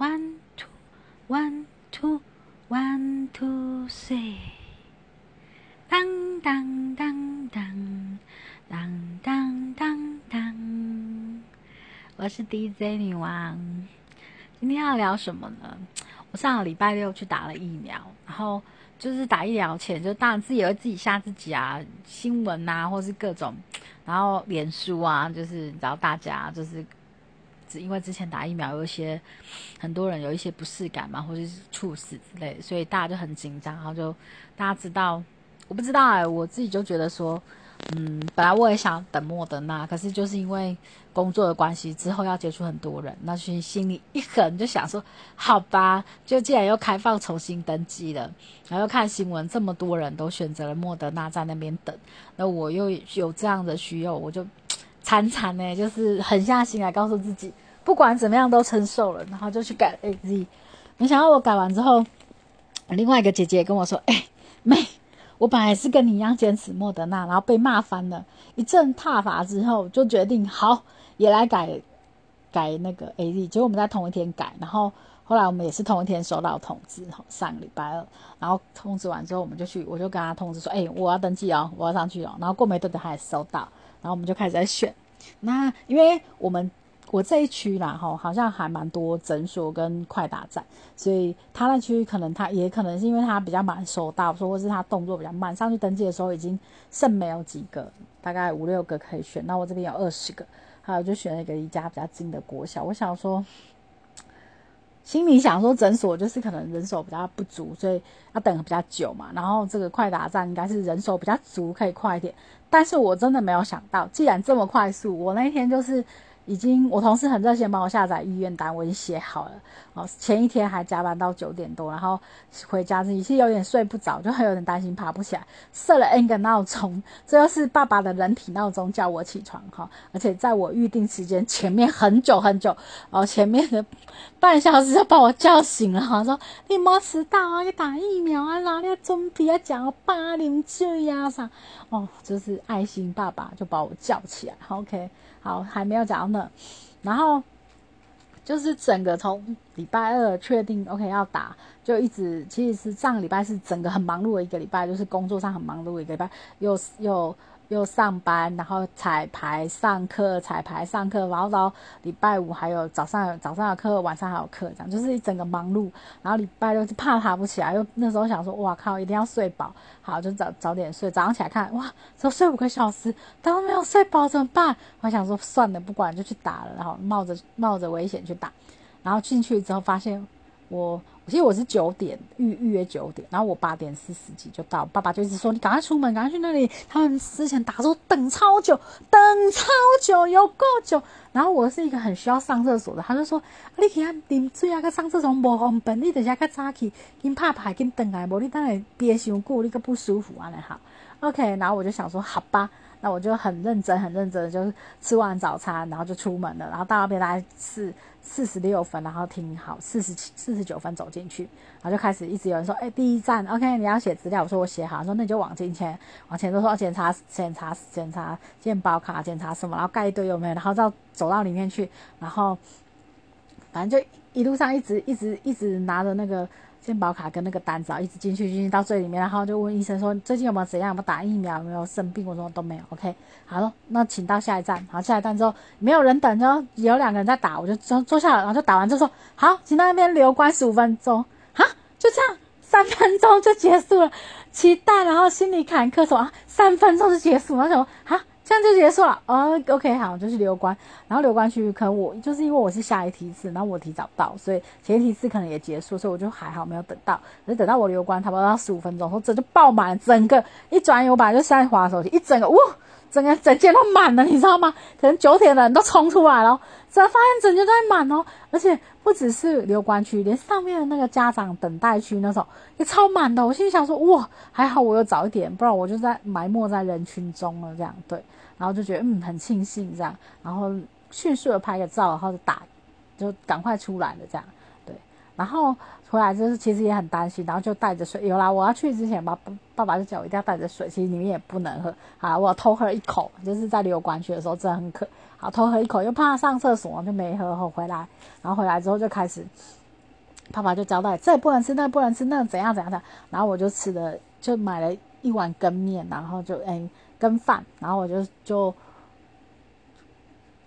one two one two one two three，当当当当当当当当，我是 DJ 女王。今天要聊什么呢？我上个礼拜六去打了疫苗，然后就是打疫苗前，就当然自己会自己吓自己啊，新闻啊，或是各种，然后脸书啊，就是找大家就是因为之前打疫苗有一些很多人有一些不适感嘛，或者是猝死之类，所以大家就很紧张，然后就大家知道，我不知道哎，我自己就觉得说。嗯，本来我也想等莫德纳，可是就是因为工作的关系，之后要接触很多人，那心心里一狠，就想说，好吧，就既然又开放重新登记了，然后又看新闻，这么多人都选择了莫德纳在那边等，那我又有这样的需要，我就 惨惨呢，就是狠下心来告诉自己，不管怎么样都承受了，然后就去改 A Z。没想到我改完之后，另外一个姐姐跟我说，哎，妹。我本来是跟你一样坚持莫德纳，然后被骂翻了，一阵挞伐之后，就决定好也来改改那个 A Z。结果我们在同一天改，然后后来我们也是同一天收到通知，上礼拜二，然后通知完之后，我们就去，我就跟他通知说，哎，我要登记哦，我要上去哦。然后过没多久他也收到，然后我们就开始在选。那因为我们。我这一区啦，哈，好像还蛮多诊所跟快打站，所以他那区可能他也可能是因为他比较慢收到，说或是他动作比较慢，上去登记的时候已经剩没有几个，大概五六个可以选。那我这边有二十个，还有就选了一个离家比较近的国小。我想说，心里想说诊所就是可能人手比较不足，所以要等比较久嘛。然后这个快打站应该是人手比较足，可以快一点。但是我真的没有想到，既然这么快速，我那天就是。已经，我同事很热心帮我下载医院单，我已经写好了。哦，前一天还加班到九点多，然后回家自己是有点睡不着，就很有点担心爬不起来，设了 N 个闹钟，这又是爸爸的人体闹钟叫我起床哈，而且在我预定时间前面很久很久，哦，前面的半小时就把我叫醒了哈，说你莫迟到啊，要打疫苗啊，然后要准备要讲八零岁呀啥，哦，就是爱心爸爸就把我叫起来，OK。好，还没有讲到那，然后就是整个从礼拜二确定 OK 要打，就一直其实是上个礼拜是整个很忙碌的一个礼拜，就是工作上很忙碌一个礼拜，又又。又上班，然后彩排上课，彩排上课，然后到礼拜五还有早上早上有课，晚上还有课，这样就是一整个忙碌。然后礼拜六就怕爬不起来，又那时候想说，哇靠，一定要睡饱，好就早早点睡。早上起来看，哇，只睡五个小时，都没有睡饱怎么办？我想说算了，不管就去打了，然后冒着冒着危险去打。然后进去之后发现我。其实我是九点预预约九点，然后我八点四十几就到，爸爸就一直说你赶快出门，赶快去那里。他们之前打说等超久，等超久，有够久。然后我是一个很需要上厕所的，他就说你去啊啉水啊，去上厕所无方便，你等下较早起，紧拍牌紧等来，无你等下憋伤久，你个不舒服啊，你好。OK，然后我就想说好吧。那我就很认真、很认真的，就是吃完早餐，然后就出门了。然后到那边大概是四十六分，然后停好四十七、四十九分走进进去，然后就开始一直有人说：“哎，第一站，OK，你要写资料。”我说：“我写好。”说：“那你就往进前，往前都说检查、检查、检查健保卡，检查什么，然后盖一堆有没有？然后到走到里面去，然后反正就一路上一直、一直、一直拿着那个。”健保卡跟那个单子啊，一直进去进去到最里面，然后就问医生说最近有没有怎样，有没有打疫苗，有没有生病？我说都没有。OK，好了，那请到下一站。好，下一站之后没有人等，然后有两个人在打，我就坐坐下来，然后就打完就说好，请到那边留观十五分钟。哈，就这样，三分钟就结束了，期待，然后心里坎坷说啊，三分钟就结束，然后说哈。这样就结束了哦，OK，好，就是留观，然后留观区可能我就是因为我是下一梯次，然后我提早到，所以前一梯次可能也结束，所以我就还好没有等到，可是等到我留观差不多要十五分钟，说这就爆满，整个一转眼我本来就在滑手机，一整个哇，整个整间都满了，你知道吗？可能九点的人都冲出来了，才发现整间都在满哦，而且不只是留观区，连上面的那个家长等待区那种也超满的，我心里想说哇，还好我有早一点，不然我就在埋没在人群中了，这样对。然后就觉得嗯很庆幸这样，然后迅速的拍个照，然后就打，就赶快出来了这样，对。然后回来就是其实也很担心，然后就带着水。有啦，我要去之前，爸爸爸就叫我一定要带着水，其实你们也不能喝。好，我偷喝一口，就是在旅游馆去的时候真的很渴，好偷喝一口，又怕上厕所就没喝。后回来，然后回来之后就开始爸爸就交代这不能吃，那不能吃，那怎样怎样的。然后我就吃了，就买了一碗羹面，然后就哎跟饭，然后我就就。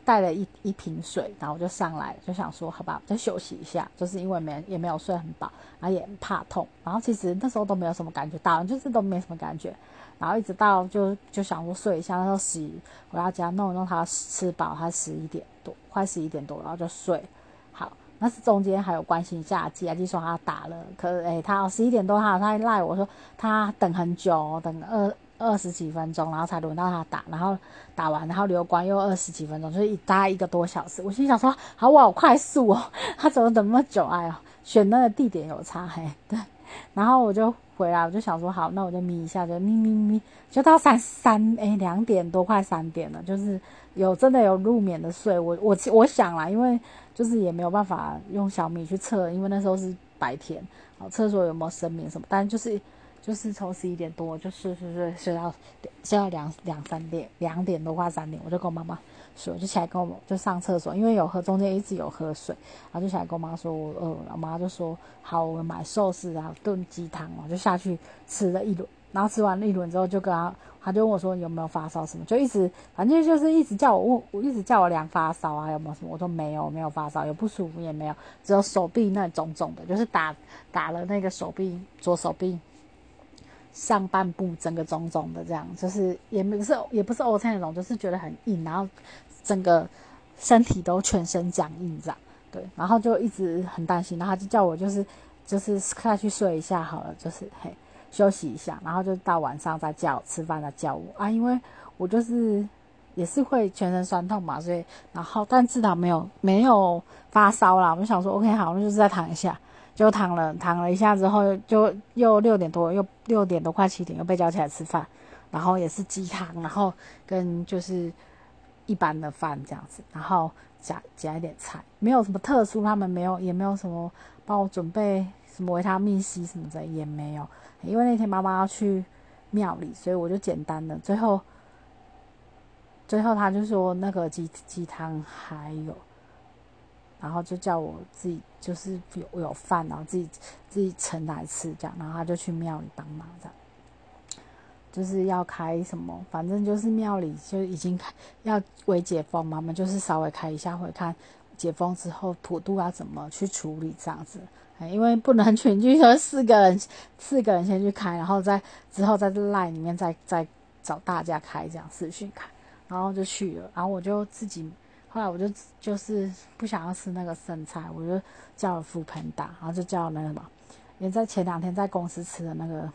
带了一一瓶水，然后我就上来，就想说，好吧，再休息一下，就是因为没也没有睡很饱，然后也怕痛，然后其实那时候都没有什么感觉，打完就是都没什么感觉，然后一直到就就想说睡一下，那时候十回到家弄一弄，他吃饱，他十一点多，快十一点多，然后就睡。好，那是中间还有关心一下，吉亚基说他打了，可是哎，他十一点多他他赖我说他等很久，等二。二十几分钟，然后才轮到他打，然后打完，然后留观又二十几分钟，就是一大概一个多小时。我心想说，好，哇好快速哦，他怎么等那么久？哎呦，选那个地点有差嘿，对。然后我就回来，我就想说，好，那我就眯一下，就眯眯眯，就到三三哎两点多，快三点了，就是有真的有入眠的睡。我我我想啦，因为就是也没有办法用小米去测，因为那时候是白天，哦，厕所有没有声明什么，但就是。就是从十一点多就睡睡睡睡到睡到两两三点两点多快三点，我就跟我妈妈说，我就起来跟我们就上厕所，因为有喝中间一直有喝水，然后就起来跟我妈说我饿了，我妈就说好，我们买寿司啊炖鸡汤哦，就下去吃了一轮，然后吃完了一轮之后就跟他，他就问我说有没有发烧什么，就一直反正就是一直叫我问，我一直叫我量发烧啊有没有什么，我说没有没有发烧，有不舒服也没有，只有手臂那肿肿的，就是打打了那个手臂左手臂。上半部整个肿肿的，这样就是也不是也不是 O 菜那种，就是觉得很硬，然后整个身体都全身僵硬这样，对，然后就一直很担心，然后他就叫我就是就是下去睡一下好了，就是嘿休息一下，然后就到晚上再叫吃饭再叫我啊，因为我就是也是会全身酸痛嘛，所以然后但至少没有没有发烧啦，我就想说 OK 好，那就是再躺一下。就躺了躺了一下之后，就又六点多，又六点多快七点又被叫起来吃饭，然后也是鸡汤，然后跟就是一般的饭这样子，然后加加一点菜，没有什么特殊，他们没有也没有什么帮我准备什么维他命 C 什么的也没有，因为那天妈妈要去庙里，所以我就简单的，最后最后他就说那个鸡鸡汤还有。然后就叫我自己，就是有有饭，然后自己自己盛来吃这样。然后他就去庙里帮忙这样，就是要开什么，反正就是庙里就已经开要为解封嘛，我们就是稍微开一下会，看解封之后普渡要怎么去处理这样子。因为不能全剧说四个人，四个人先去开，然后再之后在赖里面再再找大家开这样视讯开，然后就去了，然后我就自己。后来我就就是不想要吃那个剩菜，我就叫了副盆打，然后就叫那个什么，也在前两天在公司吃的那个，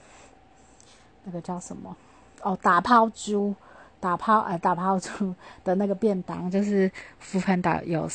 那个叫什么？哦，打抛猪，打抛呃，打抛猪的那个便当，就是副盆打有。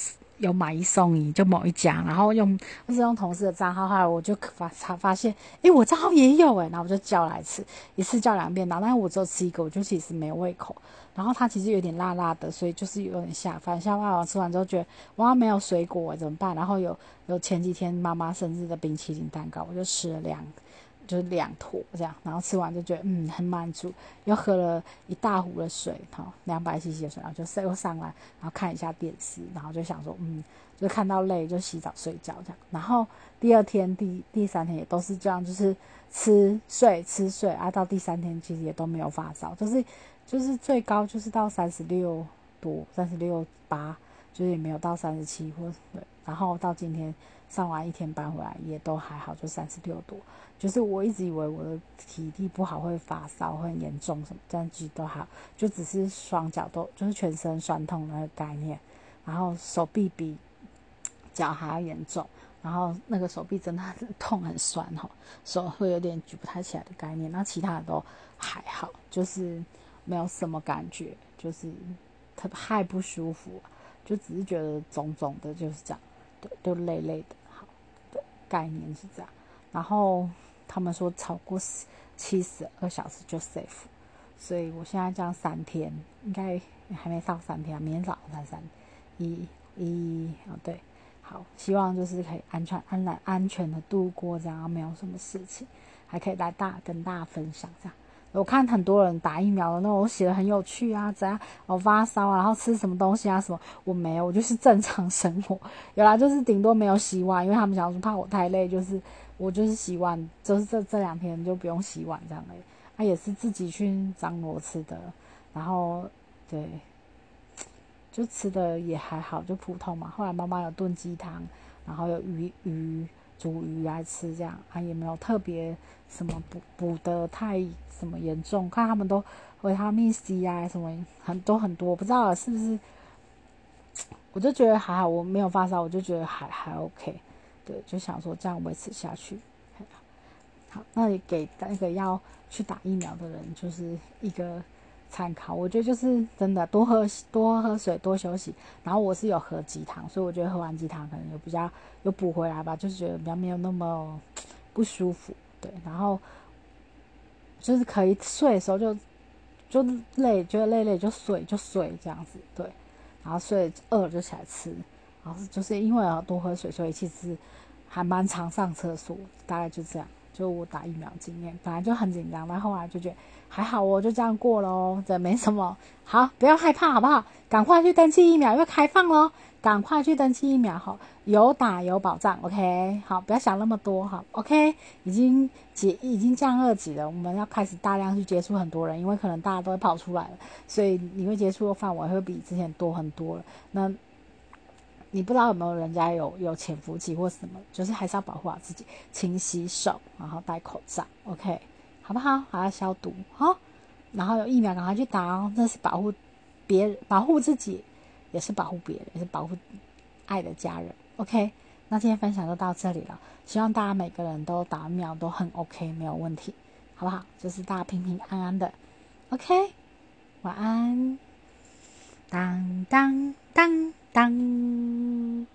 有买一送一，就某一家，然后用我是用同事的账号，后来我就发发发现，哎，我账号也有哎，然后我就叫来吃，一次叫两遍，然后但是我只有吃一个，我就其实没有胃口，然后它其实有点辣辣的，所以就是有点下饭，下饭完吃完之后觉得哇没有水果怎么办？然后有有前几天妈妈生日的冰淇淋蛋糕，我就吃了两个。就是两坨这样，然后吃完就觉得嗯很满足，又喝了一大壶的水，哈，两百 CC 的水，然后就又上来，然后看一下电视，然后就想说嗯，就看到累就洗澡睡觉这样，然后第二天第第三天也都是这样，就是吃睡吃睡，啊到第三天其实也都没有发烧，就是就是最高就是到三十六多，三十六八，就是也没有到三十七或对，然后到今天。上完一天班回来也都还好，就三十六度。就是我一直以为我的体力不好会发烧会很严重什么，但其实都好，就只是双脚都就是全身酸痛那个概念，然后手臂比脚还要严重，然后那个手臂真的很痛很酸哈，手会有点举不太起来的概念。那其他的都还好，就是没有什么感觉，就是特太不舒服，就只是觉得肿肿的，就是这样，对，就累累的。好，的。概念是这样，然后他们说超过七十二小时就 safe，所以我现在这样三天，应该还没到三天啊，明天早上才三一一哦对，好，希望就是可以安全安然安全的度过，这样没有什么事情，还可以来大跟大家分享这样，我看很多人打疫苗的那种写的很有趣啊，怎样我发烧啊，然后吃什么东西啊什么，我没有，我就是正常生活。有啦，就是顶多没有洗碗，因为他们想说怕我太累，就是我就是洗碗，就是这这两天就不用洗碗这样嘞。他也是自己去张罗吃的，然后对，就吃的也还好，就普通嘛。后来妈妈有炖鸡汤，然后有鱼鱼煮鱼来吃，这样啊也没有特别什么补补的太。什么严重？看他们都维他命 C 啊，什么很多很多，不知道是不是？我就觉得还好，我没有发烧，我就觉得还还 OK。对，就想说这样维持下去。好，那你给那个要去打疫苗的人就是一个参考。我觉得就是真的多喝多喝水，多休息。然后我是有喝鸡汤，所以我觉得喝完鸡汤可能有比较有补回来吧，就是觉得比较没有那么不舒服。对，然后。就是可以睡的时候就就累，觉得累累就睡就睡这样子，对，然后睡饿了就起来吃，然后就是因为要多喝水，所以其实还蛮常上厕所，大概就这样。就我打疫苗经验，本来就很紧张，但后来就觉得还好哦，就这样过了哦，这没什么。好，不要害怕，好不好？赶快去登记疫苗，又开放喽！赶快去登记疫苗，好，有打有保障，OK。好，不要想那么多，哈 OK。已经解，已经降二级了，我们要开始大量去接触很多人，因为可能大家都会跑出来了，所以你会接触的范围会比之前多很多了。那。你不知道有没有人家有有潜伏期或什么，就是还是要保护好自己，勤洗手，然后戴口罩，OK，好不好？还要消毒，好，然后有疫苗赶快去打哦，这是保护别人，保护自己，也是保护别人，也是保护爱的家人，OK。那今天分享就到这里了，希望大家每个人都打疫苗都很 OK，没有问题，好不好？就是大家平平安安的，OK，晚安，当当当。当。